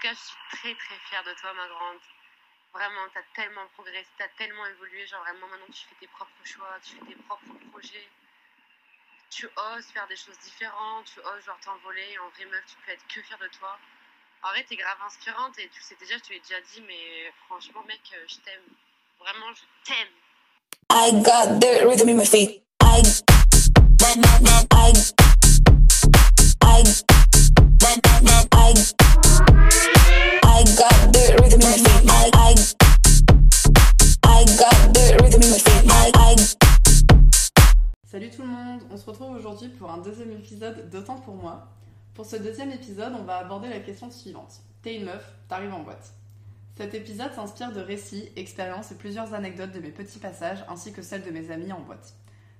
cas, je suis très très fière de toi, ma grande. Vraiment, t'as tellement progressé, t'as tellement évolué. Genre, vraiment, maintenant, tu fais tes propres choix, tu fais tes propres projets. Tu oses faire des choses différentes, tu oses, genre, t'envoler. En vrai, meuf, tu peux être que fière de toi. En vrai, t'es grave inspirante et tu sais déjà, je te l'ai déjà dit, mais franchement, mec, euh, je t'aime. Vraiment, je t'aime. I got the rhythm in my I, pour un deuxième épisode d'Autant pour moi. Pour ce deuxième épisode, on va aborder la question suivante. T'es une meuf, t'arrives en boîte. Cet épisode s'inspire de récits, expériences et plusieurs anecdotes de mes petits passages ainsi que celles de mes amis en boîte.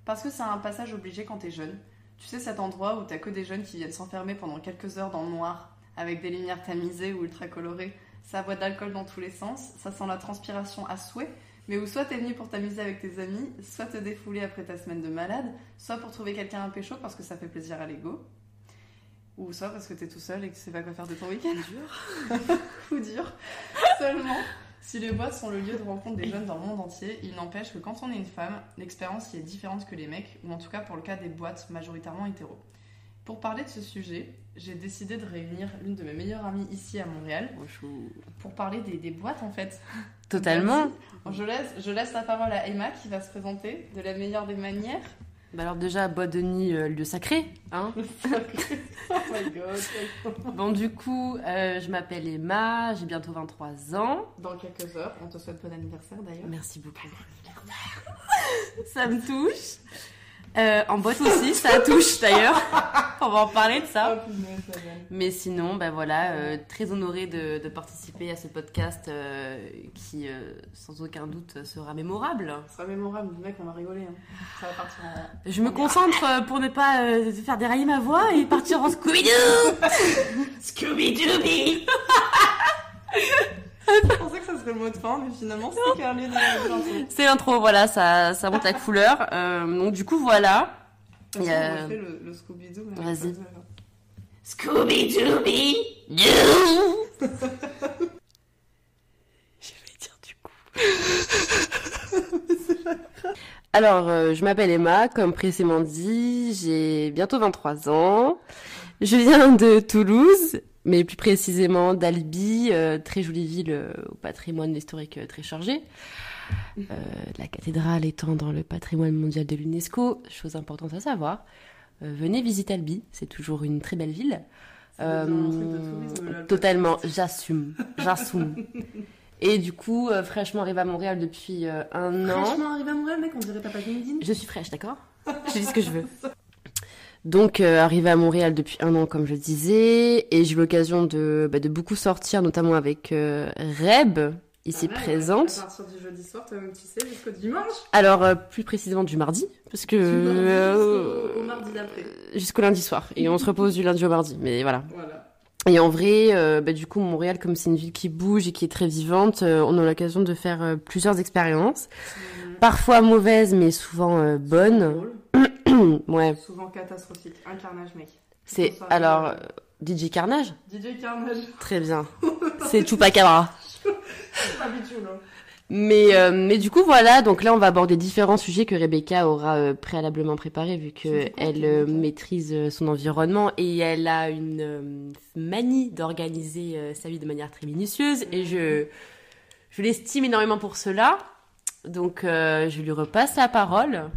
Parce que c'est un passage obligé quand t'es jeune. Tu sais cet endroit où t'as que des jeunes qui viennent s'enfermer pendant quelques heures dans le noir, avec des lumières tamisées ou ultra colorées, ça boit d'alcool dans tous les sens, ça sent la transpiration à souhait, mais où soit t'es venu pour t'amuser avec tes amis, soit te défouler après ta semaine de malade, soit pour trouver quelqu'un à pécho parce que ça fait plaisir à l'ego, ou soit parce que t'es tout seul et que tu sais pas quoi faire de ton week-end. dur. Coup dur. Seulement, si les boîtes sont le lieu de rencontre des jeunes dans le monde entier, il n'empêche que quand on est une femme, l'expérience y est différente que les mecs, ou en tout cas pour le cas des boîtes majoritairement hétéros. Pour parler de ce sujet, j'ai décidé de réunir l'une de mes meilleures amies ici à Montréal pour parler des, des boîtes en fait. Totalement. Je laisse, je laisse la parole à Emma qui va se présenter de la meilleure des manières. Bah alors déjà, Bois de Nuit, euh, lieu sacré, hein Oh my god. Bon du coup, euh, je m'appelle Emma, j'ai bientôt 23 ans. Dans quelques heures, on te souhaite bon anniversaire d'ailleurs. Merci beaucoup. ça me touche. Euh, en boîte aussi, ça touche d'ailleurs. On va en parler de ça. Va. Mais sinon, ben voilà, euh, très honorée de, de participer à ce podcast euh, qui, sans aucun doute, sera mémorable. Sera mémorable, mec, on va rigoler. hein. Ça va partir en. Je me concentre pour ne pas faire dérailler ma voix et partir en Scooby-Doo Scooby-Dooby Que le mot de fin, mais finalement, c'est carré de. C'est l'intro, voilà, ça, ça monte la couleur. Euh, donc du coup, voilà. Attends, on euh, faire le, le Scooby-Doo. vas-y. comme ça. Scooby-Dooby Doo Je vais dire du coup. Alors, euh, je m'appelle Emma, comme précédemment dit, j'ai bientôt 23 ans. Je viens de Toulouse, mais plus précisément d'Albi, euh, très jolie ville euh, au patrimoine historique euh, très chargé. La cathédrale étant dans le patrimoine mondial de l'UNESCO, chose importante à savoir. Venez visiter Albi, c'est toujours une très belle ville. Tourisme, totalement, j'assume, j'assume. Et du coup, fraîchement arrivé à Montréal depuis un an. Franchement, arrivé à Montréal, mec, on dirait LinkedIn. Je suis fraîche, d'accord? Je dis ce que je veux. Donc, euh, arrivé à Montréal depuis un an, comme je disais, et j'ai eu l'occasion de, bah, de beaucoup sortir, notamment avec euh, Reb, ici Ah ouais, présente. À partir du jeudi soir, toi-même, tu sais, jusqu'au dimanche. Alors, euh, plus précisément du mardi, parce que... Euh, jusqu'au- au mardi d'après. Jusqu'au lundi soir. Et on se repose du lundi au mardi, mais voilà. Voilà. Et en vrai, euh, bah, du coup, Montréal, comme c'est une ville qui bouge et qui est très vivante, euh, on a l'occasion de faire euh, plusieurs expériences. Parfois mauvaises, mais souvent euh, bonnes. Drôle. Ouais, Souvent catastrophique. Un carnage, mec. c'est... Alors, euh, euh, DJ Carnage? DJ Carnage. Très bien. C'est Chupacabra. Pas habitué, là. Mais, euh, mais du coup, voilà, donc là, on va aborder différents sujets que Rebecca aura euh, préalablement préparés, vu qu'elle entourage maîtrise euh, son environnement et elle a une euh, manie d'organiser euh, sa vie de manière très minutieuse. Et je, je l'estime énormément pour cela. Donc, euh, je lui repasse la parole.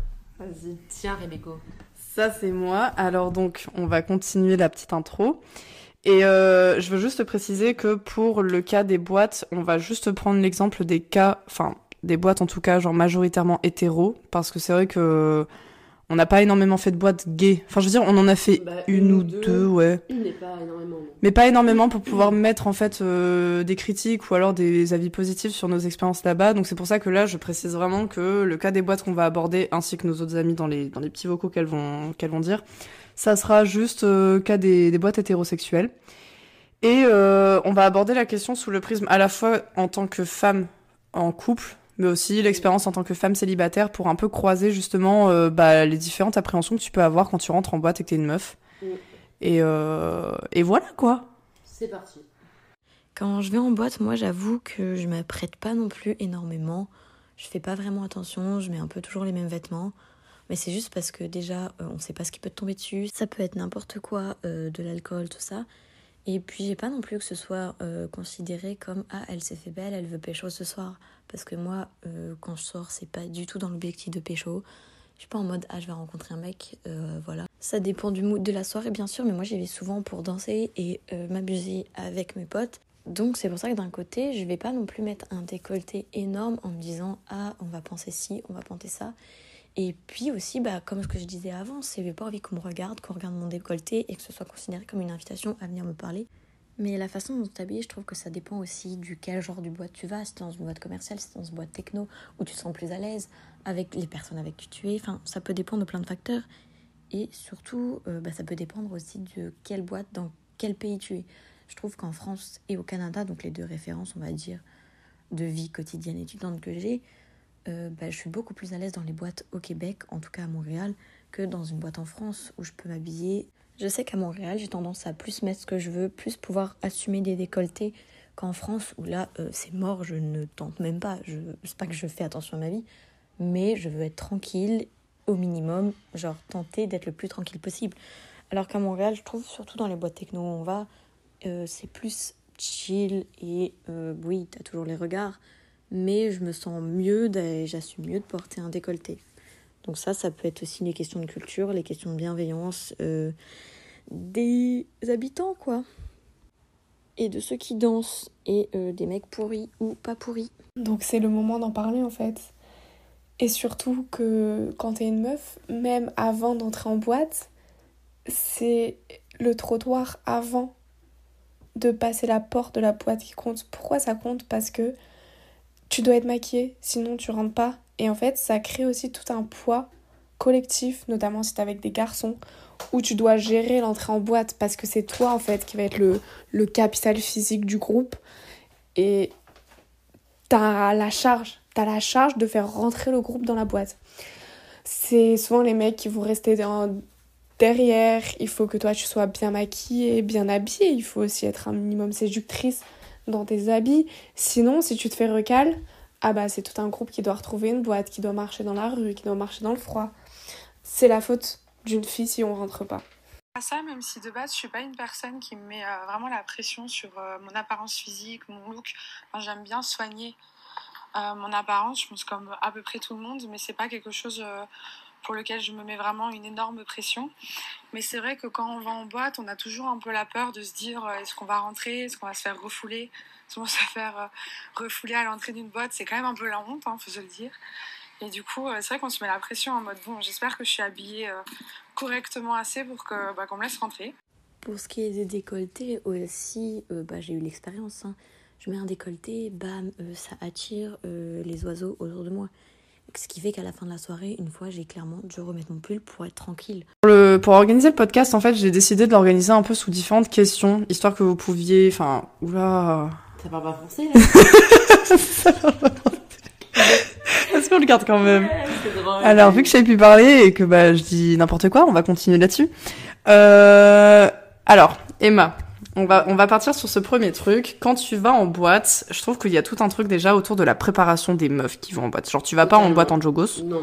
Vas-y. Tiens, Rebecca. Ça, c'est moi. Alors, donc, on va continuer la petite intro. Et euh, je veux juste préciser que pour le cas des boîtes, on va juste prendre l'exemple des cas, enfin, des boîtes en tout cas, genre majoritairement hétéros, parce que c'est vrai que on n'a pas énormément fait de boîtes gays. Enfin, je veux dire, on en a fait Bah, une, ou deux, ouais. Une pas énormément. Mais pas énormément pour pouvoir mettre en fait euh, des critiques ou alors des avis positifs sur nos expériences là-bas. Donc c'est pour ça que là, je précise vraiment que le cas des boîtes qu'on va aborder, ainsi que nos autres amis dans les, dans les petits vocaux qu'elles vont, qu'elles vont dire, ça sera juste euh, cas des, des boîtes hétérosexuelles. Et euh, on va aborder la question sous le prisme à la fois en tant que femme en couple, mais aussi l'expérience en tant que femme célibataire pour un peu croiser justement euh, bah, les différentes appréhensions que tu peux avoir quand tu rentres en boîte et que t'es une meuf. Mm. Et, euh, et voilà quoi. C'est parti. Quand je vais en boîte, moi j'avoue que je m'apprête pas non plus énormément. Je fais pas vraiment attention, je mets un peu toujours les mêmes vêtements. Mais c'est juste parce que déjà, euh, on sait pas ce qui peut te tomber dessus. Ça peut être n'importe quoi, euh, de l'alcool, tout ça. Et puis j'ai pas non plus que ce soit euh, considéré comme ah elle s'est fait belle, elle veut pécho ce soir. Parce que moi, quand je sors, c'est pas du tout dans l'objectif de pécho. Je suis pas en mode ah je vais rencontrer un mec, voilà. Ça dépend du mood de la soirée bien sûr, mais moi j'y vais souvent pour danser et m'abuser avec mes potes. Donc c'est pour ça que d'un côté, je vais pas non plus mettre un décolleté énorme en me disant ah on va penser ci, on va penser ça. Et puis aussi, bah, comme ce que je disais avant, c'est j'ai pas envie qu'on me regarde, qu'on regarde mon décolleté et que ce soit considéré comme une invitation à venir me parler. Mais la façon dont tu t'habilles, je trouve que ça dépend aussi du quel genre de boîte tu vas. Si tu dans une boîte commerciale, si tu dans une boîte techno, où tu te sens plus à l'aise avec les personnes avec qui tu es. Enfin, ça peut dépendre de plein de facteurs. Et surtout, euh, bah, ça peut dépendre aussi de quelle boîte, dans quel pays tu es. Je trouve qu'en France et au Canada, donc les deux références, on va dire, de vie quotidienne étudiante que j'ai, euh, bah, je suis beaucoup plus à l'aise dans les boîtes au Québec, en tout cas à Montréal, que dans une boîte en France où je peux m'habiller. Je sais qu'à Montréal, j'ai tendance à plus mettre ce que je veux, plus pouvoir assumer des décolletés qu'en France où là, euh, c'est mort, je ne tente même pas. Je sais pas que je fais attention à ma vie, mais je veux être tranquille au minimum, genre tenter d'être le plus tranquille possible. Alors qu'à Montréal, je trouve surtout dans les boîtes techno où on va, euh, c'est plus chill et oui, t'as toujours les regards, mais je me sens mieux j'assume mieux de porter un décolleté. Donc ça, ça peut être aussi les questions de culture, les questions de bienveillance euh, des habitants, quoi. Et de ceux qui dansent, et euh, des mecs pourris ou pas pourris. Donc c'est le moment d'en parler en fait. Et surtout que quand t'es une meuf, même avant d'entrer en boîte, c'est le trottoir avant de passer la porte de la boîte qui compte. Pourquoi ça compte? Parce que tu dois être maquillée, sinon tu rentres pas. Et en fait, ça crée aussi tout un poids collectif, notamment si t'es avec des garçons, où tu dois gérer l'entrée en boîte parce que c'est toi en fait qui va être le, capital physique du groupe. Et t'as la charge, t'as la charge de faire rentrer le groupe dans la boîte. C'est souvent les mecs qui vont rester derrière, il faut que toi tu sois bien maquillée, bien habillée, il faut aussi être un minimum séductrice dans tes habits. Sinon, si tu te fais recal, ah bah c'est tout un groupe qui doit retrouver une boîte, qui doit marcher dans la rue, qui doit marcher dans le froid. C'est la faute d'une fille si on rentre pas. À ça, même si de base je suis pas une personne qui me met euh, vraiment la pression sur euh, mon apparence physique, mon look. J'aime bien soigner euh, mon apparence, je pense comme à peu près tout le monde, mais c'est pas quelque chose pour lequel je me mets vraiment une énorme pression. Mais c'est vrai que quand on va en boîte, on a toujours un peu la peur de se dire est-ce qu'on va rentrer, est-ce qu'on va se faire refouler? Si on se faire refouler à l'entrée d'une boîte, c'est quand même un peu la honte, hein, faut se le dire. Et du coup, euh, c'est vrai qu'on se met la pression en mode bon, j'espère que je suis habillée correctement assez pour que bah, qu'on me laisse rentrer. Pour ce qui est des décolletés aussi, bah, j'ai eu l'expérience. Hein. Je mets un décolleté, bam, ça attire les oiseaux autour de moi. Ce qui fait qu'à la fin de la soirée, une fois, j'ai clairement dû remettre mon pull pour être tranquille. Pour, le, pour organiser le podcast, en fait, j'ai décidé de l'organiser un peu sous différentes questions, histoire que vous pouviez. Enfin, oula. Ça parle pas français, là Ça parle pas français. Le garde quand même Alors, vu que j'ai pu parler et que bah, je dis n'importe quoi, on va continuer là-dessus. Euh... Alors, Emma, on va, on va partir sur ce premier truc. Quand tu vas en boîte, je trouve qu'il y a tout un truc déjà autour de la préparation des meufs qui vont en boîte. Genre, tu vas pas en boîte en jogos. Non, non.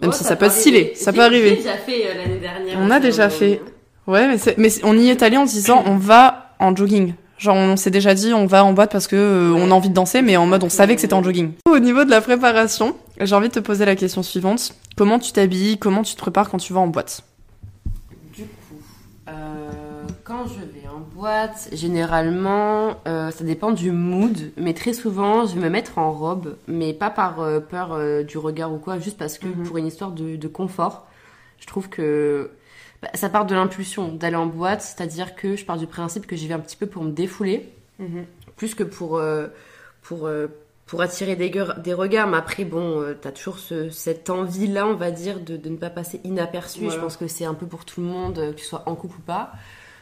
Même si ça, peut être stylé, ça peut arriver. déjà fait euh, l'année dernière. On a déjà fait. Ouais, mais, mais on y est allé en disant on va en jogging. Genre on s'est déjà dit on va en boîte parce que euh, on a envie de danser, mais en mode on savait que c'était en jogging. Au niveau de la préparation, j'ai envie de te poser la question suivante. Comment tu t'habilles? Comment tu te prépares quand tu vas en boîte? Du coup, euh, quand je vais boîte, généralement, euh, ça dépend du mood, mais très souvent, je vais me mettre en robe, mais pas par peur du regard ou quoi, juste parce que mhm. pour une histoire de, confort, je trouve que bah, ça part de l'impulsion d'aller en boîte, c'est-à-dire que je pars du principe que j'y vais un petit peu pour me défouler, mhm. plus que pour, pour, pour attirer des, des regards, mais après, bon, t'as toujours cette envie-là, on va dire, de, ne pas passer inaperçu, je pense que c'est un peu pour tout le monde, que tu sois en couple ou pas.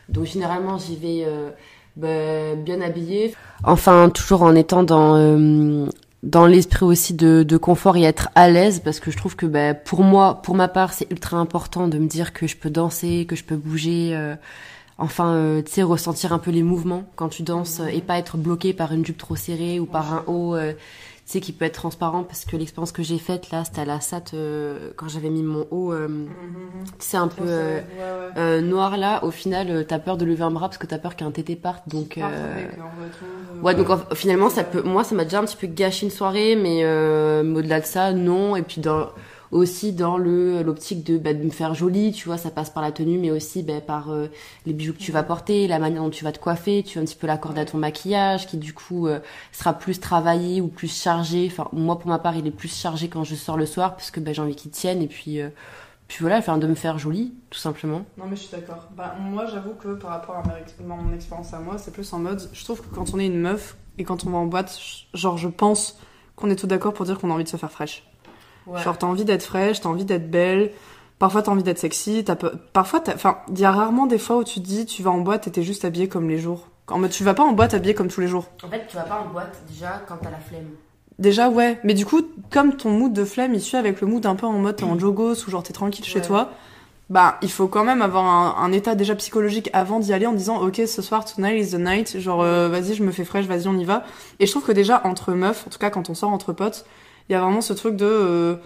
Donc généralement j'y vais euh, bah, bien habillée. Enfin toujours en étant dans euh, dans l'esprit aussi de, de, confort et être à l'aise parce que je trouve que bah, pour moi, pour ma part, c'est ultra important de me dire que je peux danser, que je peux bouger euh, enfin, euh, tu sais, ressentir un peu les mouvements quand tu danses euh, et pas être bloqué par une jupe trop serrée ou par un haut, euh, tu sais, qui peut être transparent parce que l'expérience que j'ai faite là, c'était à la SAT euh, quand j'avais mis mon haut, euh, c'est un peu euh, euh, noir là. Au final, euh, t'as peur de lever un bras parce que t'as peur qu'un tété parte, donc. euh, Ouais, donc en- finalement, ça peut, moi, ça m'a déjà un petit peu gâché une soirée, mais, euh, mais au-delà de ça, non. Et puis dans, aussi dans le l'optique de, bah, de me faire jolie, tu vois, ça passe par la tenue, mais aussi bah, par euh, les bijoux que tu vas porter, la manière dont tu vas te coiffer, tu as un petit peu l'accord à ton maquillage, qui du coup euh, sera plus travaillé ou plus chargé. Enfin, moi, pour ma part, il est plus chargé quand je sors le soir, parce que bah, j'ai envie qu'il tienne, et puis, euh, puis voilà, enfin, de me faire jolie, tout simplement. Non mais je suis d'accord. Bah, moi j'avoue que par rapport à mon expérience à moi, c'est plus en mode, je trouve que quand on est une meuf et quand on va en boîte, genre je pense qu'on est tout d'accord pour dire qu'on a envie de se faire fraîche. Genre t'as envie d'être fraîche, t'as envie d'être belle, parfois t'as envie d'être sexy, t'as peu- parfois. Enfin, il y a rarement des fois où tu te dis tu vas en boîte et t'es juste habillée comme les jours. En mode tu vas pas en boîte habillée comme tous les jours. En fait, tu vas pas en boîte déjà quand t'as la flemme. Déjà ouais, mais du coup comme ton mood de flemme il suit avec le mood un peu en mode t'es en jogos ou genre t'es tranquille chez Ouais. toi, bah il faut quand même avoir un, un état déjà psychologique avant d'y aller en disant ok ce soir tonight is the night, genre euh, vas-y je me fais fraîche, vas-y on y va. Et je trouve que déjà entre meufs, en tout cas quand on sort entre potes, il y a vraiment ce truc de euh,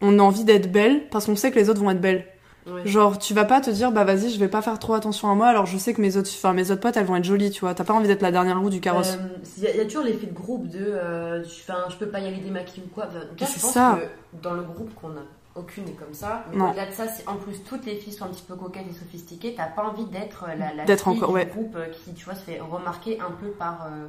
on a envie d'être belle parce qu'on sait que les autres vont être belles. Ouais. Genre tu vas pas te dire bah vas-y je vais pas faire trop attention à moi alors je sais que mes autres enfin mes autres potes elles vont être jolies tu vois t'as pas envie d'être la dernière roue du carrosse Euh, Il y, a- y a toujours l'effet de groupe de euh, je, peux pas y aller démaquillée ou quoi. Enfin, C'est je pense ça. que dans le groupe qu'on a aucune est comme ça. Mais au-delà de ça, c'est en plus toutes les filles sont un petit peu coquettes et sophistiquées. T'as pas envie d'être euh, la, la D'être fille encore- du ouais. groupe euh, qui, tu vois, se fait remarquer un peu par, euh,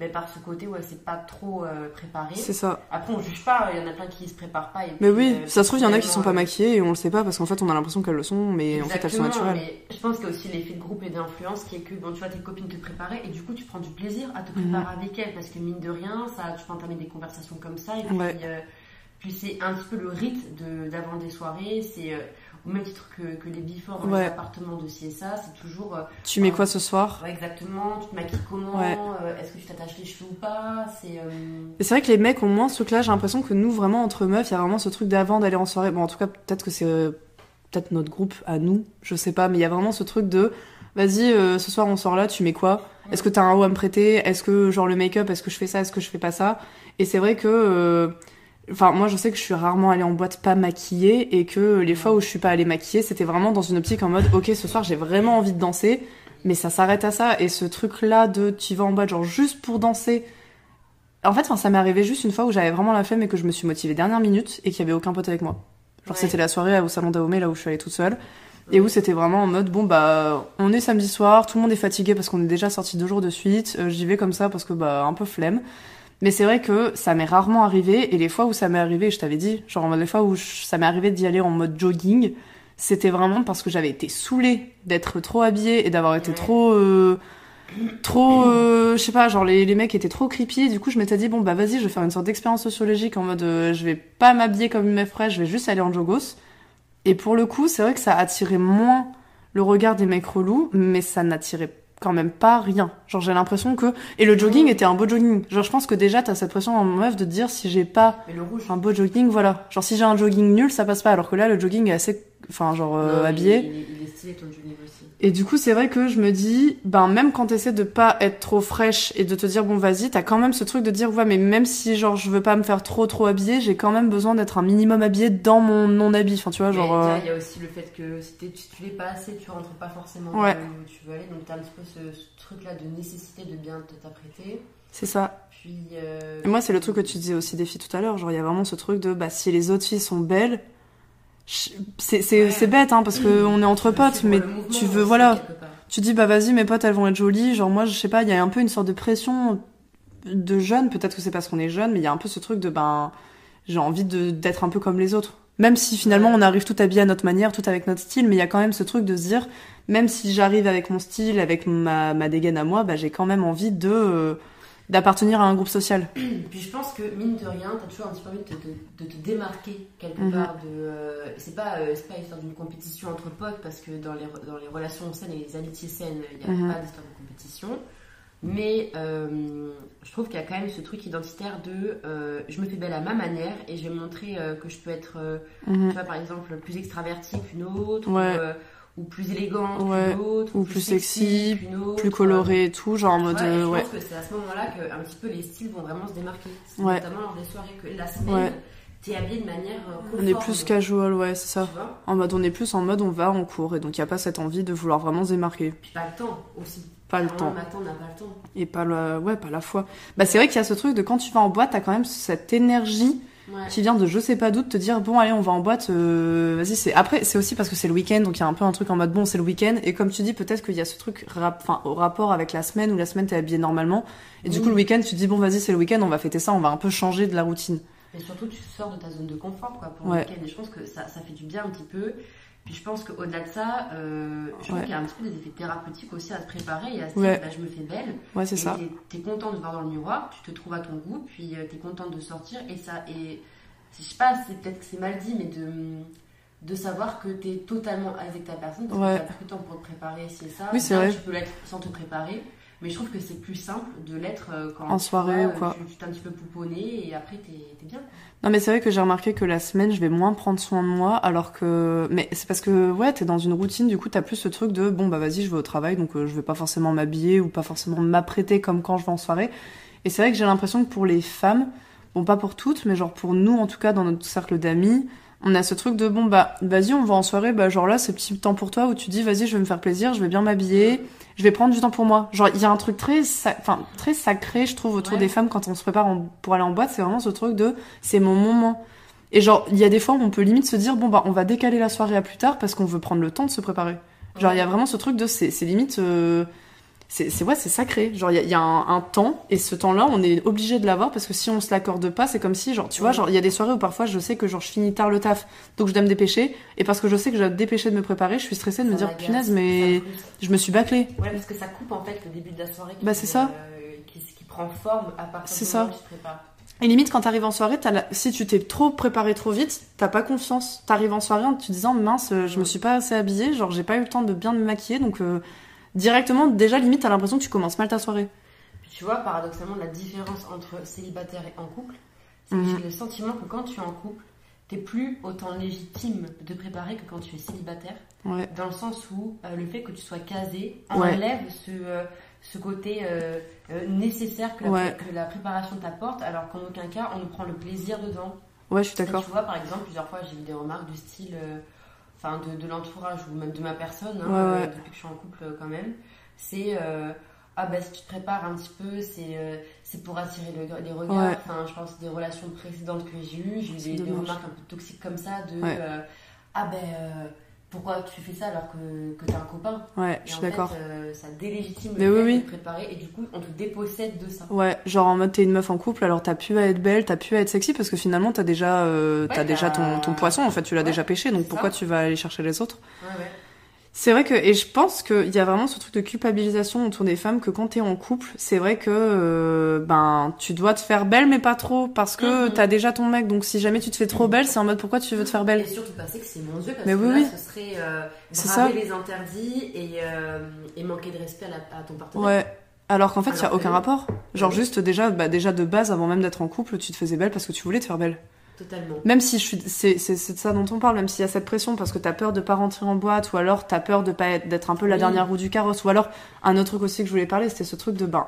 ben, par ce côté où elle s'est pas trop euh, préparée. c'est ça Après, on juge pas. Il y en a plein qui se préparent pas. Et Mais puis, oui, euh, ça se trouve, il y en a qui sont pas euh, maquillées et on le sait pas parce qu'en fait, on a l'impression qu'elles le sont, mais en fait, elles sont naturelles. mais je pense qu'il y a aussi l'effet de groupe et d'influence qui est que bon, tu vois tes copines te préparer et du coup tu prends du plaisir à te préparer avec elles parce que mine de rien, ça, tu peux entamer des conversations comme ça et puis, Ouais. euh, puis c'est un petit peu le rite de d'avant des soirées, c'est au même titre que, que les before dans Ouais. les appartements de ça, c'est toujours euh, Tu mets quoi ce soir? Ouais, exactement, tu te maquilles comment, Ouais. euh, est-ce que tu t'attaches les cheveux ou pas, c'est euh, vrai que les mecs ont moins ce truc-là, j'ai l'impression que nous, vraiment, entre meufs, il y a vraiment ce truc d'avant d'aller en soirée. Bon, en tout cas, peut-être que c'est euh, peut-être notre groupe à nous, je sais pas, mais il y a vraiment ce truc de vas-y, ce soir on sort là, tu mets quoi? Est-ce que t'as un haut à me prêter? Est-ce que, genre, le make-up, est-ce que je fais ça? Est-ce que je fais pas ça? Et c'est vrai que. Enfin, moi, je sais que je suis rarement allée en boîte pas maquillée et que les fois où je suis pas allée maquillée, c'était vraiment dans une optique en mode, ok, ce soir j'ai vraiment envie de danser, mais ça s'arrête à ça. Et ce truc-là de tu vas en boîte genre juste pour danser. En fait, ça m'est arrivé juste une fois où j'avais vraiment la flemme et que je me suis motivée dernière minute et qu'il y avait aucun pote avec moi. Genre, Ouais. c'était la soirée au salon d'Aomé, là où je suis allée toute seule. Et où c'était vraiment en mode, bon, bah, on est samedi soir, tout le monde est fatigué parce qu'on est déjà sorti deux jours de suite, euh, j'y vais comme ça parce que, bah, un peu flemme. Mais c'est vrai que ça m'est rarement arrivé, et les fois où ça m'est arrivé, je t'avais dit, genre, les fois où je- ça m'est arrivé d'y aller en mode jogging, c'était vraiment parce que j'avais été saoulée d'être trop habillée et d'avoir été Ouais. trop, euh, trop, euh, je sais pas, genre, les, les mecs étaient trop creepy, du coup, je m'étais dit, bon, bah, vas-y, je vais faire une sorte d'expérience sociologique en mode, euh, je vais pas m'habiller comme une meuf fraîche, je vais juste aller en jogos. Et pour le coup, c'est vrai que ça attirait moins le regard des mecs relous, mais ça n'attirait quand même pas rien. Genre j'ai l'impression que et le jogging était un beau jogging. Genre je pense que déjà t'as cette pression en meuf de te dire si j'ai pas mais le rouge. un beau jogging, voilà. Genre si j'ai un jogging nul, ça passe pas. Alors que là le jogging est assez, enfin genre euh, Non, habillé. Il, il est- il est stylé ton jogging aussi. Et du coup, c'est vrai que je me dis, ben même quand t'essaies de pas être trop fraîche et de te dire bon vas-y, t'as quand même ce truc de dire ouais mais même si genre je veux pas me faire trop trop habillée, j'ai quand même besoin d'être un minimum habillée dans mon non habit. Enfin tu vois genre. Euh, il y a aussi le fait que si tu, l'es pas assez, tu rentres pas forcément Ouais. où tu veux aller. Donc t'as un petit peu ce, ce truc-là de nécessité de bien te- t'apprêter. C'est ça. Puis. euh, Et moi, c'est le truc que tu disais aussi des filles tout à l'heure. Genre, il y a vraiment ce truc de, bah, si les autres filles sont belles, c'est c'est Ouais. c'est bête, hein, parce que on est entre potes, mais tu veux, voilà. Tu dis, bah, vas-y, mes potes, elles vont être jolies. Genre, moi, je sais pas, il y a un peu une sorte de pression de jeune. Peut-être que c'est parce qu'on est jeune, mais il y a un peu ce truc de, ben, j'ai envie de- d'être un peu comme les autres. Même si finalement, on arrive tout habillé à notre manière, tout avec notre style, mais il y a quand même ce truc de se dire, même si j'arrive avec mon style, avec ma, ma dégaine à moi, bah, j'ai quand même envie de, euh, d'appartenir à un groupe social. Puis je pense que mine de rien, t'as toujours un petit peu envie de te, de- de te démarquer quelque Mhm. part. De, euh, c'est pas, euh, c'est pas histoire d'une compétition entre potes parce que dans les, dans les relations saines et les amitiés saines, il n'y a Mhm. pas d'histoire de compétition. Mais euh, je trouve qu'il y a quand même ce truc identitaire de euh, je me fais belle à ma manière et je vais montrer euh, que je peux être, Mhm. tu vois, par exemple, plus extravertie qu'une autre. Ouais. Ou, ou plus Ouais. autre, Ou plus sexy, qu'une autre, plus coloré et tout, genre en mode Ouais, euh, je ouais. pense que c'est à ce moment-là que un petit peu les styles vont vraiment se démarquer. Notamment lors des soirées que la semaine, t'es habillé de manière euh, On est plus casual, ouais, c'est ça. En mode, on est plus en mode, on va en cours, et donc il y a pas cette envie de vouloir vraiment se démarquer. Puis pas le temps aussi. Pas le temps. matin, on n'a pas le temps. Et pas la, ouais, pas la foi. Bah, c'est vrai qu'il y a ce truc de quand tu vas en boîte, t'as quand même cette énergie Ouais. qui vient de je sais pas d'où de te dire bon allez on va en boîte euh, vas-y c'est après c'est aussi parce que c'est le week-end donc il y a un peu un truc en mode bon c'est le week-end et comme tu dis peut-être qu'il y a ce truc rap- enfin au rapport avec la semaine où la semaine t'es habillé normalement et du Oui. coup le week-end tu te dis bon vas-y c'est le week-end on va fêter ça on va un peu changer de la routine Et surtout, tu sors de ta zone de confort quoi, pour Ouais. le week-end. Et je pense que ça, ça fait du bien un petit peu. Puis je pense qu'au-delà de ça, euh, je Ouais. qu'il y a un petit peu des effets thérapeutiques aussi à se préparer et à se Ouais. dire bah, je me fais belle. ouais c'est ça t'es- content de te voir dans le miroir, tu te trouves à ton goût, puis euh, t'es contente de sortir. Et ça, et je sais pas, c'est peut-être que c'est mal dit, mais de, de savoir que t'es totalement avec ta personne parce Ouais. que t'as plus de temps pour te préparer, c'est ça. Oui, c'est vrai. Tu peux l'être sans te préparer. Mais je trouve que c'est plus simple de l'être euh, quand En tu soirée vois, ou quoi. Tu t'es un petit peu pouponné et après t'es t'es bien. non mais c'est vrai que j'ai remarqué que la semaine je vais moins prendre soin de moi alors que mais c'est parce que ouais t'es dans une routine du coup t'as plus ce truc de bon bah vas-y je vais au travail donc euh, je vais pas forcément m'habiller ou pas forcément m'apprêter comme quand je vais en soirée et c'est vrai que j'ai l'impression que pour les femmes bon pas pour toutes mais genre pour nous en tout cas dans notre cercle d'amis on a ce truc de bon bah vas-y on va en soirée bah genre là c'est petit temps pour toi où tu dis vas-y je vais me faire plaisir je vais bien m'habiller je vais prendre du temps pour moi. Genre il y a un truc très enfin très sacré je trouve autour Ouais. des femmes quand on se prépare en- pour aller en boîte c'est vraiment ce truc de c'est mon moment. Et genre il y a des fois où on peut limite se dire bon bah on va décaler la soirée à plus tard parce qu'on veut prendre le temps de se préparer. Genre il y a vraiment ce truc de c'est c'est limite euh, c'est ouais c'est sacré genre il y a, il y a un, un temps et ce temps là on est obligé de l'avoir parce que si on se l'accorde pas c'est comme si genre tu vois genre il y a des soirées où parfois je sais que genre je finis tard le taf donc je dois me dépêcher et parce que je sais que je dois me dépêcher de me préparer je suis stressée de me dire punaise mais je me suis bâclée Ouais, parce que ça coupe en fait le début de la soirée. Qui, Bah, c'est ça. euh, qui, qui prend forme à partir du ça. moment où tu te prépares. Et limite, quand t'arrives en soirée, la- si tu t'es trop préparé trop vite, t'as pas confiance. T'arrives en soirée en te disant, mince, je me suis pas assez habillée, genre j'ai pas eu le temps de bien me maquiller, donc euh, directement, déjà limite, t'as l'impression que tu commences mal ta soirée. Tu vois, paradoxalement, la différence entre célibataire et en couple, c'est que Mhm. j'ai le sentiment que quand tu es en couple, t'es plus autant légitime de te préparer que quand tu es célibataire. Ouais. Dans le sens où euh, le fait que tu sois casé Ouais. enlève ce, euh, ce côté euh, nécessaire que la, Ouais. que la préparation t'apporte, alors qu'en aucun cas on ne prend le plaisir dedans. Ouais, je suis d'accord. Tu vois, par exemple, plusieurs fois, j'ai eu des remarques du style, enfin, de, de l'entourage ou même de ma personne, hein, Ouais, euh, ouais. depuis que je suis en couple euh, quand même. C'est, euh, ah bah si tu te prépares un petit peu, c'est euh, c'est pour attirer le- les regards. Ouais. Enfin, je pense des relations précédentes que j'ai eues, j'ai eu des, des remarques un peu toxiques comme ça, de, euh, ah ben, euh, pourquoi tu fais ça alors que, que t'es un copain Ouais, Et je suis d'accord. euh, ça délégitime Mais le oui, préparer et du coup, on te dépossède de ça. Ouais, genre en mode t'es une meuf en couple, alors t'as pu à être belle, t'as pu à être sexy, parce que finalement t'as déjà, euh, Ouais, t'as déjà ton, t'as- ton poisson, en fait, tu l'as Ouais, déjà pêché, donc pourquoi ça. tu vas aller chercher les autres? Ouais, ouais. C'est vrai que, et je pense qu'il y a vraiment ce truc de culpabilisation autour des femmes que quand t'es en couple, c'est vrai que, euh, ben, tu dois te faire belle, mais pas trop, parce que Mhm. t'as déjà ton mec, donc si jamais tu te fais trop belle, c'est en mode pourquoi tu veux te faire Et belle surtout passer que c'est mon Dieu, parce Mais que oui, là, oui. ce serait euh, braver ça. les interdits et, euh, et manquer de respect à, la- à ton partenaire. Ouais. Alors qu'en fait, il y a aucun rapport. Genre Oui. juste déjà, bah, déjà de base, avant même d'être en couple, tu te faisais belle parce que tu voulais te faire belle. Totalement. Même si je suis, c'est, c'est, c'est de ça dont on parle, même s'il y a cette pression parce que t'as peur de pas rentrer en boîte, ou alors t'as peur de pas être, d'être un peu la Oui. dernière roue du carrosse, ou alors un autre truc aussi que je voulais parler, c'était ce truc de ben,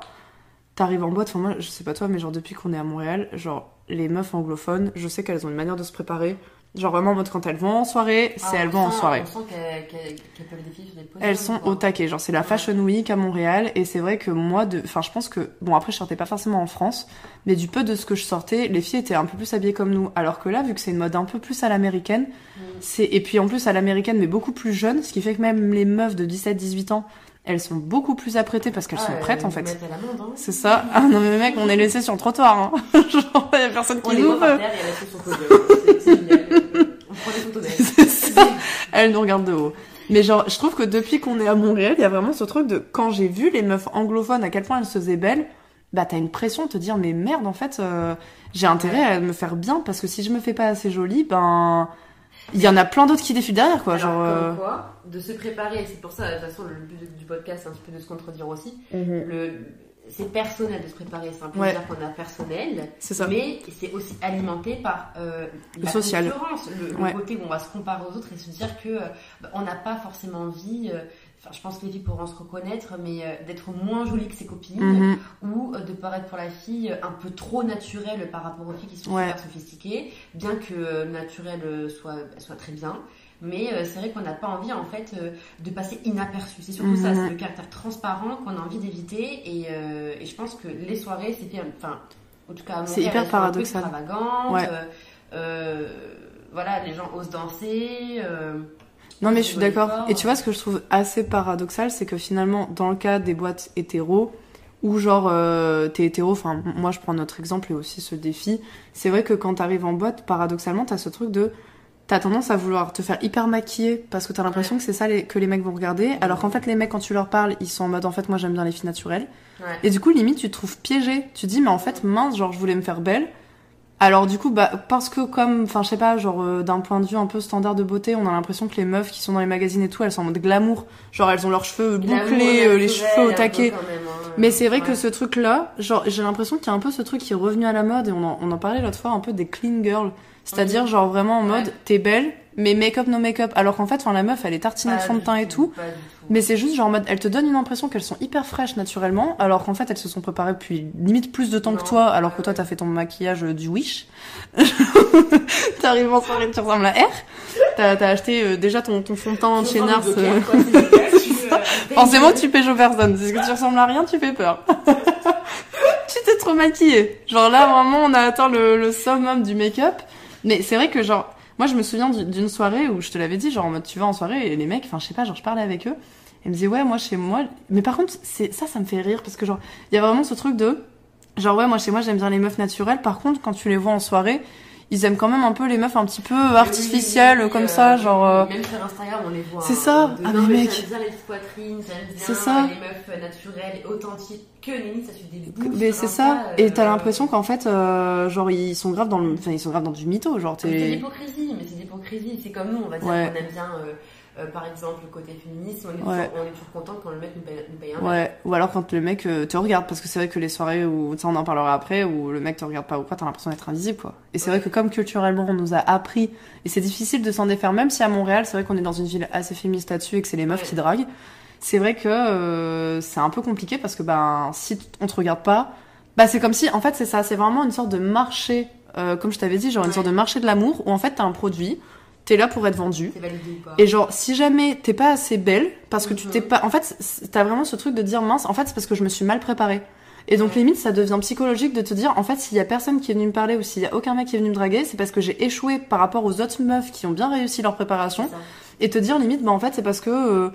t'arrives en boîte, enfin moi, je sais pas toi, mais genre depuis qu'on est à Montréal, genre les meufs anglophones, je sais qu'elles ont une manière de se préparer, genre vraiment en mode quand elles vont en soirée, c'est Ah, elles on vont en soirée. On sent qu'elles qu'elles- qu'elles peuvent défiler sur des positions. Elles sont au taquet, genre c'est la. Fashion Week à Montréal et c'est vrai que moi, de, enfin je pense que bon après je sortais pas forcément en France, mais du peu de ce que je sortais, les filles étaient un peu plus habillées comme nous, alors que là vu que c'est une mode un peu plus à l'américaine, Mm. c'est et puis en plus à l'américaine mais beaucoup plus jeune, ce qui fait que même les meufs de 17-18 ans, elles sont beaucoup plus apprêtées parce qu'elles Ah, sont elles prêtes en fait. hein. C'est ça. Ah non mais mec, on est laissé sur le trottoir, hein. genre y a personne On qui les nous veut. terre et elles restent sur son podium. C'est- C'est génial. On prend des photos d'elles. C'est ça. Elle nous regarde de haut. Mais genre, je trouve que depuis qu'on est à Montréal, il y a vraiment ce truc de quand j'ai vu les meufs anglophones à quel point elles se faisaient belles, bah t'as une pression de te dire mais merde en fait, euh, j'ai intérêt à me faire bien parce que si je me fais pas assez jolie, ben il y en a plein d'autres qui défilent derrière quoi. Alors, genre. euh, quoi, de se préparer, et c'est pour ça, de toute façon, le but du podcast, c'est un petit peu de se contredire aussi. mhm. Le, c'est personnel de se préparer, c'est un Ouais. plaisir qu'on a personnel, C'est ça. mais c'est aussi alimenté par euh, Le la social. concurrence, le, le Ouais. côté où on va se comparer aux autres et se dire que euh, bah, on n'a pas forcément envie. euh, Enfin, je pense que les filles pourront se reconnaître, mais euh, d'être moins jolie que ses copines Mhm. ou euh, de paraître pour la fille un peu trop naturelle par rapport aux filles qui sont Ouais. super sophistiquées, bien que euh, naturelle soit, soit très bien. Mais euh, c'est vrai qu'on n'a pas envie en fait euh, de passer inaperçu. C'est surtout ça, Mhm. c'est le caractère transparent qu'on a envie d'éviter. Et, euh, et je pense que les soirées, c'est enfin, en tout cas, C'est hyper paradoxal. Ouais. voilà, les gens osent danser. Non mais je suis d'accord. Et tu vois ce que je trouve assez paradoxal, c'est que finalement dans le cas des boîtes hétéros, où genre euh, t'es hétéro, enfin moi je prends notre exemple et aussi ce défi, c'est vrai que quand t'arrives en boîte, paradoxalement t'as ce truc de t'as tendance à vouloir te faire hyper maquiller parce que t'as l'impression que c'est ça les- que les mecs vont regarder, alors qu'en fait les mecs quand tu leur parles ils sont en mode en fait moi j'aime bien les filles naturelles ouais. et du coup limite tu te trouves piégé, tu te dis mais en fait mince genre je voulais me faire belle alors du coup, bah, parce que comme, enfin je sais pas, genre euh, d'un point de vue un peu standard de beauté, on a l'impression que les meufs qui sont dans les magazines et tout, elles sont en mode glamour, genre elles ont leurs cheveux bouclés, euh, les cheveux au taquet. même, hein. Mais c'est vrai que ce truc-là, genre j'ai l'impression qu'il y a un peu ce truc qui est revenu à la mode et on en, on en parlait l'autre fois un peu des clean girls, c'est-à-dire genre vraiment en Ouais. mode t'es belle, mais make-up no make-up, alors qu'en fait, enfin la meuf elle est tartinée de fond de teint et tout. Mais c'est juste genre en mode, elles te donnent une impression qu'elles sont hyper fraîches naturellement, alors qu'en fait elles se sont préparées depuis limite plus de temps que toi, alors que ouais, toi t'as fait ton maquillage euh, du Wish. T'arrives en soirée, tu ressembles à R. T'as t'as acheté euh, déjà ton, ton fond de teint chez Nars. euh, Forcément tu pêches aux personnes, parce que tu ressembles à rien, tu fais peur. tu t'es trop maquillée. Genre là vraiment on a atteint le, le summum du make-up. Mais c'est vrai que genre, moi je me souviens du- d'une soirée où je te l'avais dit, genre en mode tu vas en soirée et les mecs, enfin je sais pas, genre je parlais avec eux. Ils me disaient ouais moi chez moi, mais par contre c'est ça ça me fait rire parce que genre il y a vraiment ce truc de genre ouais moi chez moi j'aime bien les meufs naturelles. Par contre quand tu les vois en soirée, ils aiment quand même un peu les meufs un petit peu artificielles Oui, oui, comme euh, ça, genre. euh, Même sur Instagram, on les voit. C'est hein, ça. de, Ah, non, mais mec. J'aime bien les poitrines, j'aime bien C'est ça. les meufs naturelles, et authentiques. Que limite, ça suit des bouts. Mais c'est ça. Et t'as euh, l'impression qu'en fait, euh, genre ils sont grave dans le, enfin ils sont grave dans du mytho, genre C'est de l'hypocrisie, mais c'est de l'hypocrisie. C'est comme nous, on va dire Ouais. qu'on aime bien, euh, par exemple, le côté féminisme. On est, Ouais. toujours, on est toujours content quand le mec nous paye, nous paye un. Ouais, ou alors quand le mec euh, te regarde, parce que c'est vrai que les soirées où, ça on en parlera après, où le mec te regarde pas ou quoi, t'as l'impression d'être invisible quoi. Et c'est Ouais. vrai que comme culturellement on nous a appris, et c'est difficile de s'en défaire, même si à Montréal c'est vrai qu'on est dans une ville assez féministe là-dessus et que c'est les meufs Ouais. qui draguent, c'est vrai que euh, c'est un peu compliqué parce que ben si on te regarde pas, bah c'est comme si, en fait c'est ça, c'est vraiment une sorte de marché, euh, comme je t'avais dit, genre une sorte de marché de l'amour où en fait t'as un produit, t'es là pour être vendu. Et genre, si jamais t'es pas assez belle, parce que tu Mhm. t'es pas. En fait, t'as vraiment ce truc de dire mince, en fait, c'est parce que je me suis mal préparée. Et donc, Ouais. limite, ça devient psychologique de te dire, en fait, s'il y a personne qui est venu me parler ou s'il y a aucun mec qui est venu me draguer, c'est parce que j'ai échoué par rapport aux autres meufs qui ont bien réussi leur préparation. Et te dire, limite, bah, en fait, c'est parce que. euh,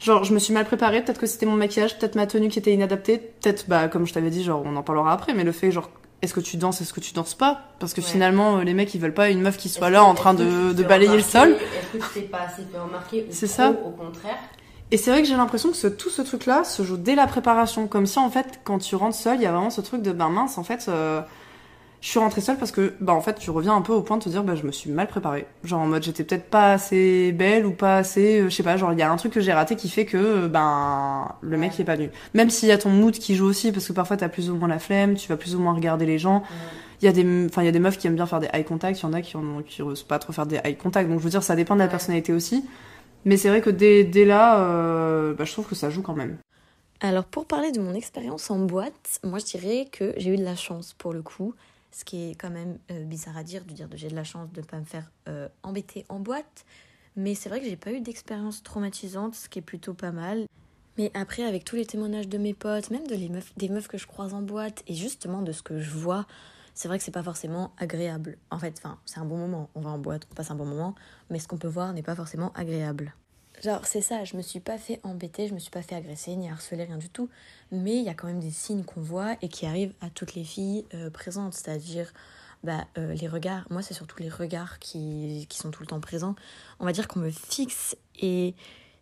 Genre, je me suis mal préparée, peut-être que c'était mon maquillage, peut-être ma tenue qui était inadaptée, peut-être, bah, comme je t'avais dit, genre, on en parlera après, mais le fait, genre, est-ce que tu danses, est-ce que tu danses pas? Parce que Ouais. finalement, euh, les mecs, ils veulent pas une meuf qui soit là en train de, balayer le sol. Est-ce que tu t'es pas assez fait remarquer ou C'est ça. au contraire? Et c'est vrai que j'ai l'impression que ce, tout ce truc-là se joue dès la préparation. Comme si, en fait, quand tu rentres seule, il y a vraiment ce truc de, ben mince, en fait, euh, je suis rentrée seule parce que, bah, en fait, tu reviens un peu au point de te dire, bah, je me suis mal préparée. Genre, en mode, j'étais peut-être pas assez belle ou pas assez, euh, je sais pas, genre, il y a un truc que j'ai raté qui fait que, euh, ben, le mec, il est pas venu. Même s'il y a ton mood qui joue aussi, parce que parfois, t'as plus ou moins la flemme, tu vas plus ou moins regarder les gens. Il y a des, enfin, il y a des meufs qui aiment bien faire des eye contact, il y en a qui, en, qui osent pas trop faire des eye contact. Donc, je veux dire, ça dépend de la personnalité aussi. Mais c'est vrai que dès, dès là, euh, bah, je trouve que ça joue quand même. Alors pour parler de mon expérience en boîte, moi je dirais que j'ai eu de la chance pour le coup, ce qui est quand même euh, bizarre à dire, de dire que j'ai de la chance de ne pas me faire euh, embêter en boîte, mais c'est vrai que j'ai pas eu d'expérience traumatisante, ce qui est plutôt pas mal. Mais après, avec tous les témoignages de mes potes, même de les meufs, des meufs que je croise en boîte, et justement de ce que je vois, c'est vrai que c'est pas forcément agréable. En fait, c'est un bon moment, on va en boîte, on passe un bon moment, mais ce qu'on peut voir n'est pas forcément agréable. Genre, c'est ça, je me suis pas fait embêter, je me suis pas fait agresser, ni harceler, rien du tout. Mais il y a quand même des signes qu'on voit et qui arrivent à toutes les filles euh, présentes, c'est-à-dire bah, euh, les regards. Moi, c'est surtout les regards qui, qui sont tout le temps présents. On va dire qu'on me fixe et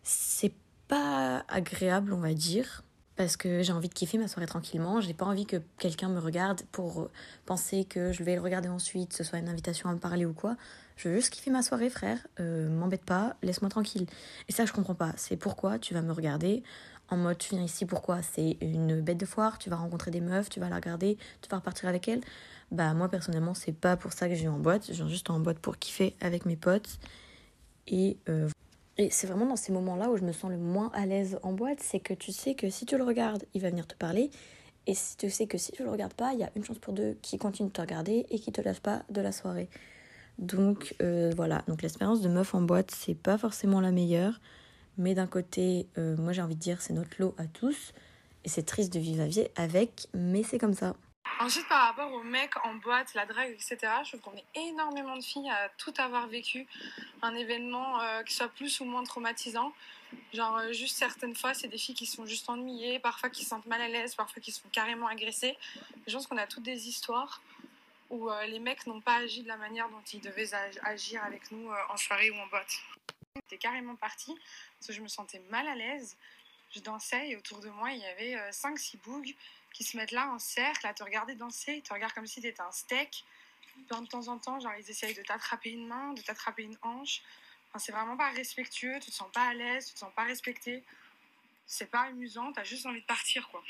c'est pas agréable, on va dire. Parce que j'ai envie de kiffer ma soirée tranquillement. J'ai pas envie que quelqu'un me regarde pour penser que je vais le regarder ensuite, ce soit une invitation à me parler ou quoi. Je veux juste kiffer ma soirée, frère. Euh, M'embête pas, laisse-moi tranquille. Et ça, je comprends pas. C'est pourquoi tu vas me regarder En mode, tu viens ici pourquoi? C'est une bête de foire, tu vas rencontrer des meufs, tu vas la regarder, tu vas repartir avec elles. Bah, moi, personnellement, c'est pas pour ça que viens en boîte. Viens juste en boîte pour kiffer avec mes potes. Et, euh, et c'est vraiment dans ces moments-là où je me sens le moins à l'aise en boîte. C'est que tu sais que si tu le regardes, il va venir te parler. Et si tu sais que si tu le regardes pas, il y a une chance pour deux qui continue de te regarder et qui te lâche pas de la soirée. Donc euh, voilà, donc l'expérience de meuf en boîte, c'est pas forcément la meilleure. Mais d'un côté, euh, moi j'ai envie de dire, c'est notre lot à tous. Et c'est triste de vivre la vie avec, mais c'est comme ça. Ensuite, par rapport aux mecs en boîte, la drague, etc., je trouve qu'on est énormément de filles à tout avoir vécu un événement euh, qui soit plus ou moins traumatisant. Genre, juste certaines fois, c'est des filles qui sont juste ennuyées, parfois qui se sentent mal à l'aise, parfois qui se font carrément agresser. Je pense qu'on a toutes des histoires où euh, les mecs n'ont pas agi de la manière dont ils devaient ag- agir avec nous euh, en soirée ou en boîte. J'étais carrément partie parce que je me sentais mal à l'aise. Je dansais et autour de moi, il y avait 5-6 bougs qui se mettent là en cercle à te regarder danser. Ils te regardent comme si tu étais un steak. De temps en temps, genre, ils essayent de t'attraper une main, de t'attraper une hanche. Enfin, c'est vraiment pas respectueux, tu te sens pas à l'aise, tu te sens pas respecté. C'est pas amusant, t'as juste envie de partir, quoi.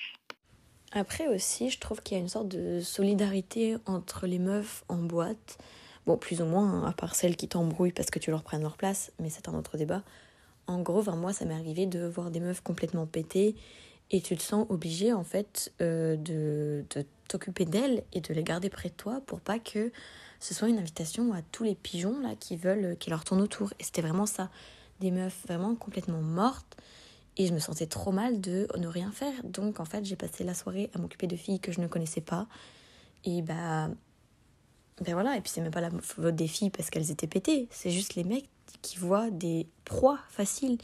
Après aussi, je trouve qu'il y a une sorte de solidarité entre les meufs en boîte. Bon, plus ou moins, hein, à part celles qui t'embrouillent parce que tu leur prennes leur place, mais c'est un autre débat. En gros, moi, ça m'est arrivé de voir des meufs complètement pétées et tu te sens obligé, en fait, euh, de, de t'occuper d'elles et de les garder près de toi pour pas que ce soit une invitation à tous les pigeons là qui veulent qui leur tournent autour. Et c'était vraiment ça. Des meufs vraiment complètement mortes. Et je me sentais trop mal de ne rien faire. Donc en fait, j'ai passé la soirée à m'occuper de filles que je ne connaissais pas. Et bah. Ben voilà, et puis c'est même pas la faute des filles parce qu'elles étaient pétées. C'est juste les mecs qui voient des proies faciles.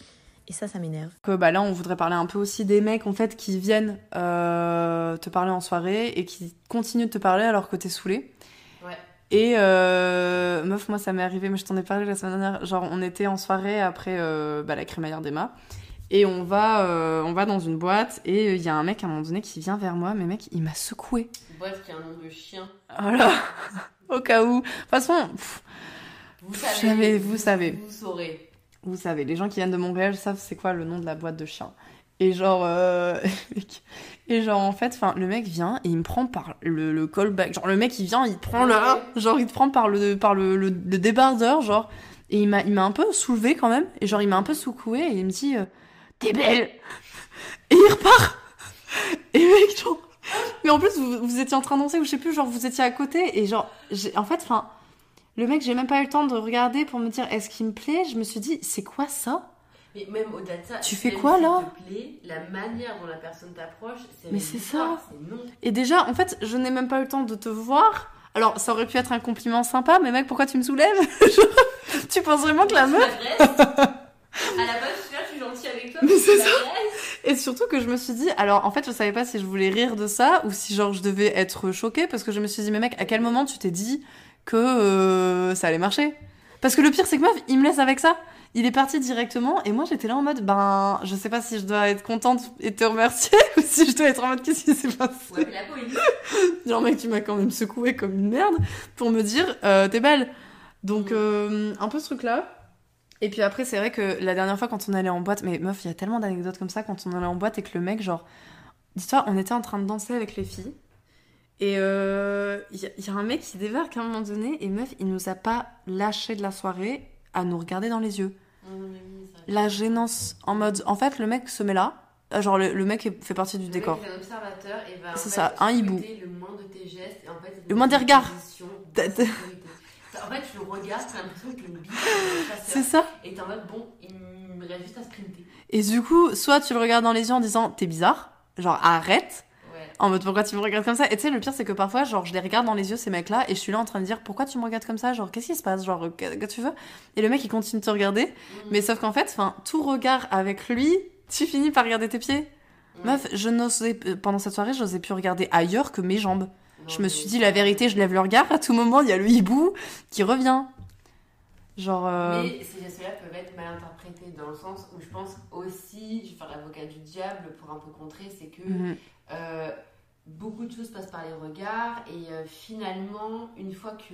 Et ça, ça m'énerve. Que bah là, on voudrait parler un peu aussi des mecs en fait qui viennent euh, te parler en soirée et qui continuent de te parler alors que t'es saoulé. Ouais. Et euh, meuf, moi ça m'est arrivé, mais je t'en ai parlé la semaine dernière. Genre, on était en soirée après euh, bah, la crémaillère d'Emma. Et on va, euh, on va dans une boîte et il y a un mec à un moment donné qui vient vers moi, mais mec, il m'a secoué. Boîte qui a un nom de chien. Voilà. Au cas où. De toute façon, pff, Vous savez, vous savez. Vous saurez. vous savez, les gens qui viennent de Montréal savent c'est quoi le nom de la boîte de chien. Et genre, euh, et genre en fait, enfin, le mec vient et il me prend par le, le callback. Genre le mec il vient, il te prend là, genre il te prend par le par le, le, le débardeur, genre. Et il m'a il m'a un peu soulevé quand même. Et genre il m'a un peu secoué et il me dit euh, t'es belle. Et il repart. Et mec genre. Mais en plus vous, vous étiez en train de danser ou je sais plus, genre vous étiez à côté et genre en fait, enfin. Le mec, j'ai même pas eu le temps de regarder pour me dire est-ce qu'il me plaît? Je me suis dit, c'est quoi ça? Mais même au-delà de ça, Tu fais quoi, là? te plaît, La manière dont la personne t'approche, c'est Mais c'est ça. Non. Et déjà, en fait, je n'ai même pas eu le temps de te voir. Alors, ça aurait pu être un compliment sympa, mais mec, pourquoi tu me soulèves? Tu penses vraiment que la meuf. À la base, c'est ça. Et surtout que je me suis dit, alors en fait, je savais pas si je voulais rire de ça ou si genre je devais être choquée parce que je me suis dit, mais mec, à quel moment tu t'es dit que euh, ça allait marcher? Parce que le pire, c'est que meuf, il me laisse avec ça. Il est parti directement et moi j'étais là en mode, ben, je sais pas si je dois être contente et te remercier ou si je dois être en mode, qu'est-ce qui s'est passé? Ouais, mais la. Genre, mec, tu m'as quand même secoué comme une merde pour me dire, euh, t'es belle. Donc, euh, un peu ce truc-là. Et puis après, c'est vrai que la dernière fois, quand on allait en boîte, mais meuf, il y a tellement d'anecdotes comme ça quand on allait en boîte et que le mec, genre, dis-toi, on était en train de danser avec les filles. Et euh, il y, a- il y a un mec qui débarque à un moment donné et meuf, il nous a pas lâché de la soirée à nous regarder dans les yeux. La gênance en mode, en fait, le mec se met là. euh, Genre, le, le mec fait partie du Le décor. mec est un observateur et va C'est ça, un hibou. scruter le moins de tes gestes et en fait Le moins des regards. position T'as- t'as- d'insécurité. En fait, tu le regardes, t'as l'impression que t'es une bite C'est ça. Et t'es en mode bon, il me reste juste à sprinter. Et du coup, soit tu le regardes dans les yeux en disant t'es bizarre, genre arrête, Ouais. en mode pourquoi tu me regardes comme ça? Et tu sais, le pire c'est que parfois, genre, je les regarde dans les yeux ces mecs-là et je suis là en train de dire pourquoi tu me regardes comme ça, genre qu'est-ce qui se passe, genre qu'est-ce que tu veux? Et le mec il continue de te regarder, Mm. mais sauf qu'en fait, enfin, tout regard avec lui, tu finis par regarder tes pieds. Mm. Meuf, je n'osais euh, pendant cette soirée, j'osais plus regarder ailleurs que mes jambes. Je me suis dit la vérité, je lève le regard, à tout moment il y a le hibou qui revient. Genre. euh, Mais ces gestes-là peuvent être mal interprétés dans le sens où je pense aussi, je vais faire l'avocat du diable pour un peu contrer, c'est que mhm. euh, beaucoup de choses passent par les regards et euh, finalement, une fois que.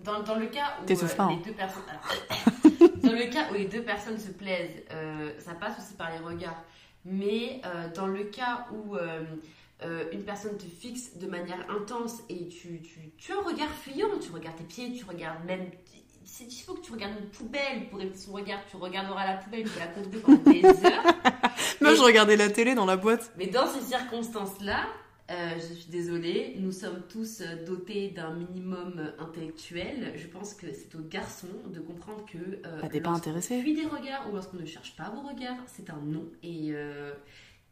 dans, dans le cas où pas, les hein. deux personnes. alors, dans le cas où les deux personnes se plaisent, ça passe aussi par les regards. Mais dans le cas où euh, une personne te fixe de manière intense et tu, tu, tu as un regard fuyant, tu regardes tes pieds, tu regardes même. Il faut que tu regardes une poubelle pour éviter son regard, tu regarderas la poubelle, tu la contempler pendant des heures. Moi, Et- je regardais la télé dans la boîte. Mais dans ces circonstances-là, euh, je suis désolée, nous sommes tous dotés d'un minimum intellectuel. Je pense que c'est aux garçons de comprendre que. Euh, Bah, t'es pas intéressé. fuit des regards ou lorsqu'on ne cherche pas vos regards, c'est un non. Et euh,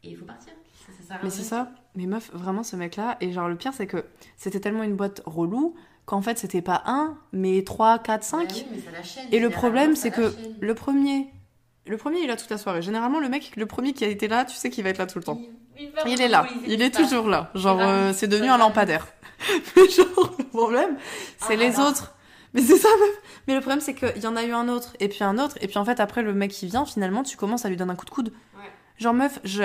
et il faut partir. Ça, ça sert à Mais c'est ça. Mais meuf, vraiment, ce mec-là. Et genre, le pire, c'est que c'était tellement une boîte relou qu'en fait, c'était pas un, mais trois, quatre, cinq. Bah oui, mais ça la chaîne. Et le problème, c'est que chaîne. le premier, le premier, il est là toute la soirée. Généralement, le mec, le premier qui a été là, tu sais qu'il va être là tout le temps. Il, il va Il est là, il est toujours là. Genre, euh, c'est devenu un lampadaire. Mais genre, le problème, c'est Ah, les autres. Mais c'est ça, meuf. Mais le problème, c'est qu'il y en a eu un autre, et puis un autre, et puis en fait, après, le mec qui vient, finalement, tu commences à lui donner un coup de coude. Ouais. Genre, meuf, je-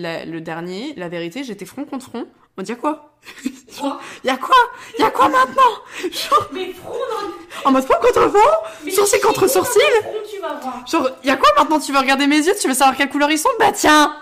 la- le dernier, la vérité, j'étais front contre front. On dit y a quoi Y a quoi Y a quoi maintenant Genre, mais front dans en mode front contre front Sourcil contre sourcil dans le front, tu vas voir. Genre, y a quoi maintenant Tu veux regarder mes yeux Tu veux savoir quelle couleur ils sont Bah tiens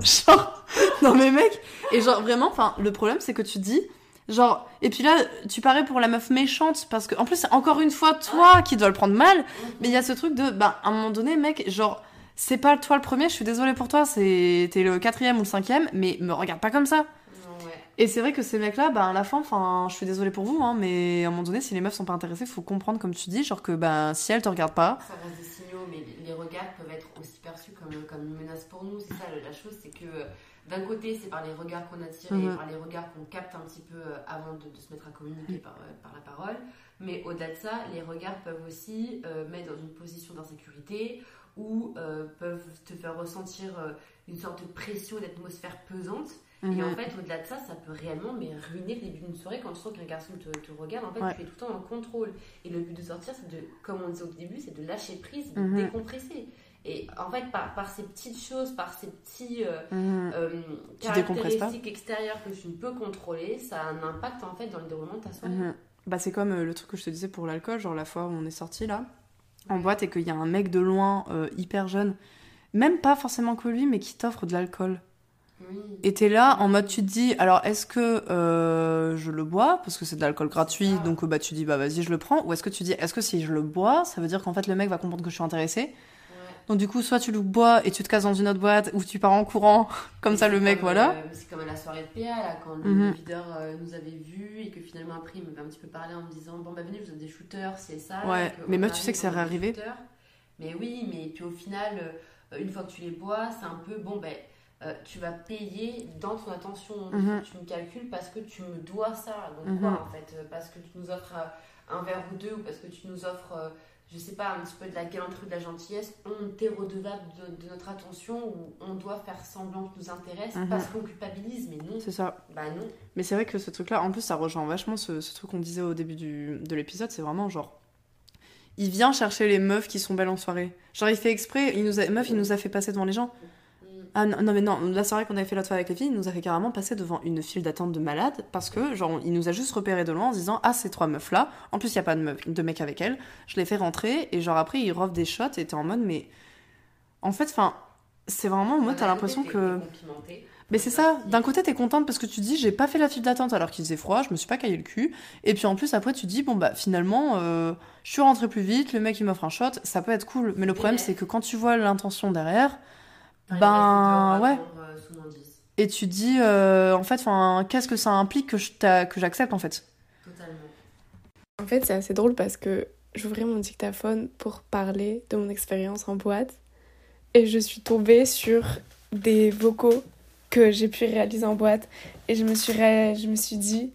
Genre, non mais mec Et genre, vraiment, enfin, le problème, c'est que tu dis, genre, et puis là, tu parais pour la meuf méchante, parce que, en plus, c'est encore une fois toi qui dois le prendre mal, mais il y a ce truc de, bah, à un moment donné, mec, genre, c'est pas toi le premier, je suis désolée pour toi, c'est, t'es le quatrième ou le cinquième, mais me regarde pas comme ça. Non, ouais. Et c'est vrai que ces mecs-là, bah, à la fin, enfin, je suis désolée pour vous, hein, mais à un moment donné, si les meufs sont pas intéressées, faut comprendre, comme tu dis, genre que, bah, si elles te regardent pas, Ça reste des signaux, mais les- regards peuvent être aussi perçus comme, comme une menace pour nous. C'est ça la chose, c'est que euh, d'un côté, c'est par les regards qu'on attire et par les regards qu'on capte un petit peu euh, avant de, de se mettre à communiquer par, euh, par la parole. Mais au-delà de ça, les regards peuvent aussi euh, mettre dans une position d'insécurité ou euh, peuvent te faire ressentir euh, une sorte de pression, une atmosphère pesante. Et en Mhm. fait, au-delà de ça, ça peut réellement mais ruiner le début d'une soirée quand tu sens qu'un garçon te, te regarde. En fait, Ouais. tu es tout le temps en contrôle. Et le but de sortir, c'est de, comme on disait au début, c'est de lâcher prise, de Mhm. décompresser. Et en fait, par, par ces petites choses, par ces petits euh, Mhm. euh, caractéristiques extérieures que tu ne peux contrôler, ça a un impact en fait dans le déroulement de ta soirée. Mhm. Bah, c'est comme euh, le truc que je te disais pour l'alcool, genre la fois où on est sorti là, en boîte, et qu'il y a un mec de loin, euh, hyper jeune, même pas forcément que lui, mais qui t'offre de l'alcool. Oui. Et t'es là en mode, tu te dis, alors est-ce que euh, je le bois, parce que c'est de l'alcool gratuit, ça. donc euh, bah tu dis, bah vas-y, je le prends, ou est-ce que tu dis, est-ce que si je le bois, ça veut dire qu'en fait le mec va comprendre que je suis intéressée? Donc du coup, soit tu le bois et tu te casses dans une autre boîte, ou tu pars en courant, comme Et ça c'est le mec, comme, voilà. euh, c'est comme à la soirée de PA, là, quand le Mhm. videur euh, nous avait vus et que finalement après il m'avait un petit peu parlé en me disant Bon, bah venez, je vous donne des shooters, c'est ça. Ouais, mais meuf, tu sais que ça on a des arrivé. shooters. Mais oui, mais puis au final, euh, une fois que tu les bois, c'est un peu Bon, ben. euh, tu vas payer dans ton attention, Mhm. tu me calcules parce que tu me dois ça. Donc Mhm. quoi en fait Parce que tu nous offres un verre ou deux ou parce que tu nous offres, je sais pas, un petit peu de la galanterie, de la gentillesse, on t'est redevable de, de notre attention ou on doit faire semblant que nous intéresse Mhm. parce qu'on culpabilise, mais non. C'est ça. Bah non. Mais c'est vrai que ce truc-là, en plus, ça rejoint vachement ce, ce truc qu'on disait au début du, de l'épisode. C'est vraiment genre. Il vient chercher les meufs qui sont belles en soirée. Genre, il fait exprès. Il nous a, meuf, il nous a fait passer devant les gens. Ah non, non, mais non, la soirée qu'on avait fait l'autre fois avec les filles, il nous a fait carrément passer devant une file d'attente de malades parce que, genre, il nous a juste repéré de loin en se disant Ah, ces trois meufs-là. En plus, il n'y a pas de, meuf, de mec avec elles. Je les fais rentrer et, genre, après, il offre des shots et t'es en mode, mais. En fait, enfin. C'est vraiment, moi, D'un t'as côté, l'impression que. Mais c'est ça, d'un côté t'es contente parce que tu dis j'ai pas fait la file d'attente alors qu'il faisait froid, je me suis pas caillé le cul. Et puis en plus après tu dis bon bah finalement euh, je suis rentrée plus vite, le mec il m'offre un shot, ça peut être cool. Mais le problème c'est que quand tu vois l'intention derrière, Ben, ouais. euh, et tu dis euh, en fait enfin qu'est-ce que ça implique que je t'a- que j'accepte en fait? Totalement. En fait, c'est assez drôle parce que j'ouvrais mon dictaphone pour parler de mon expérience en boîte et je suis tombée sur des vocaux que j'ai pu réaliser en boîte et je me suis, ré- je me suis dit,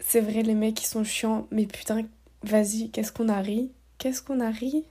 c'est vrai, les mecs ils sont chiants, mais putain, vas-y, qu'est-ce qu'on a ri? Qu'est-ce qu'on a ri?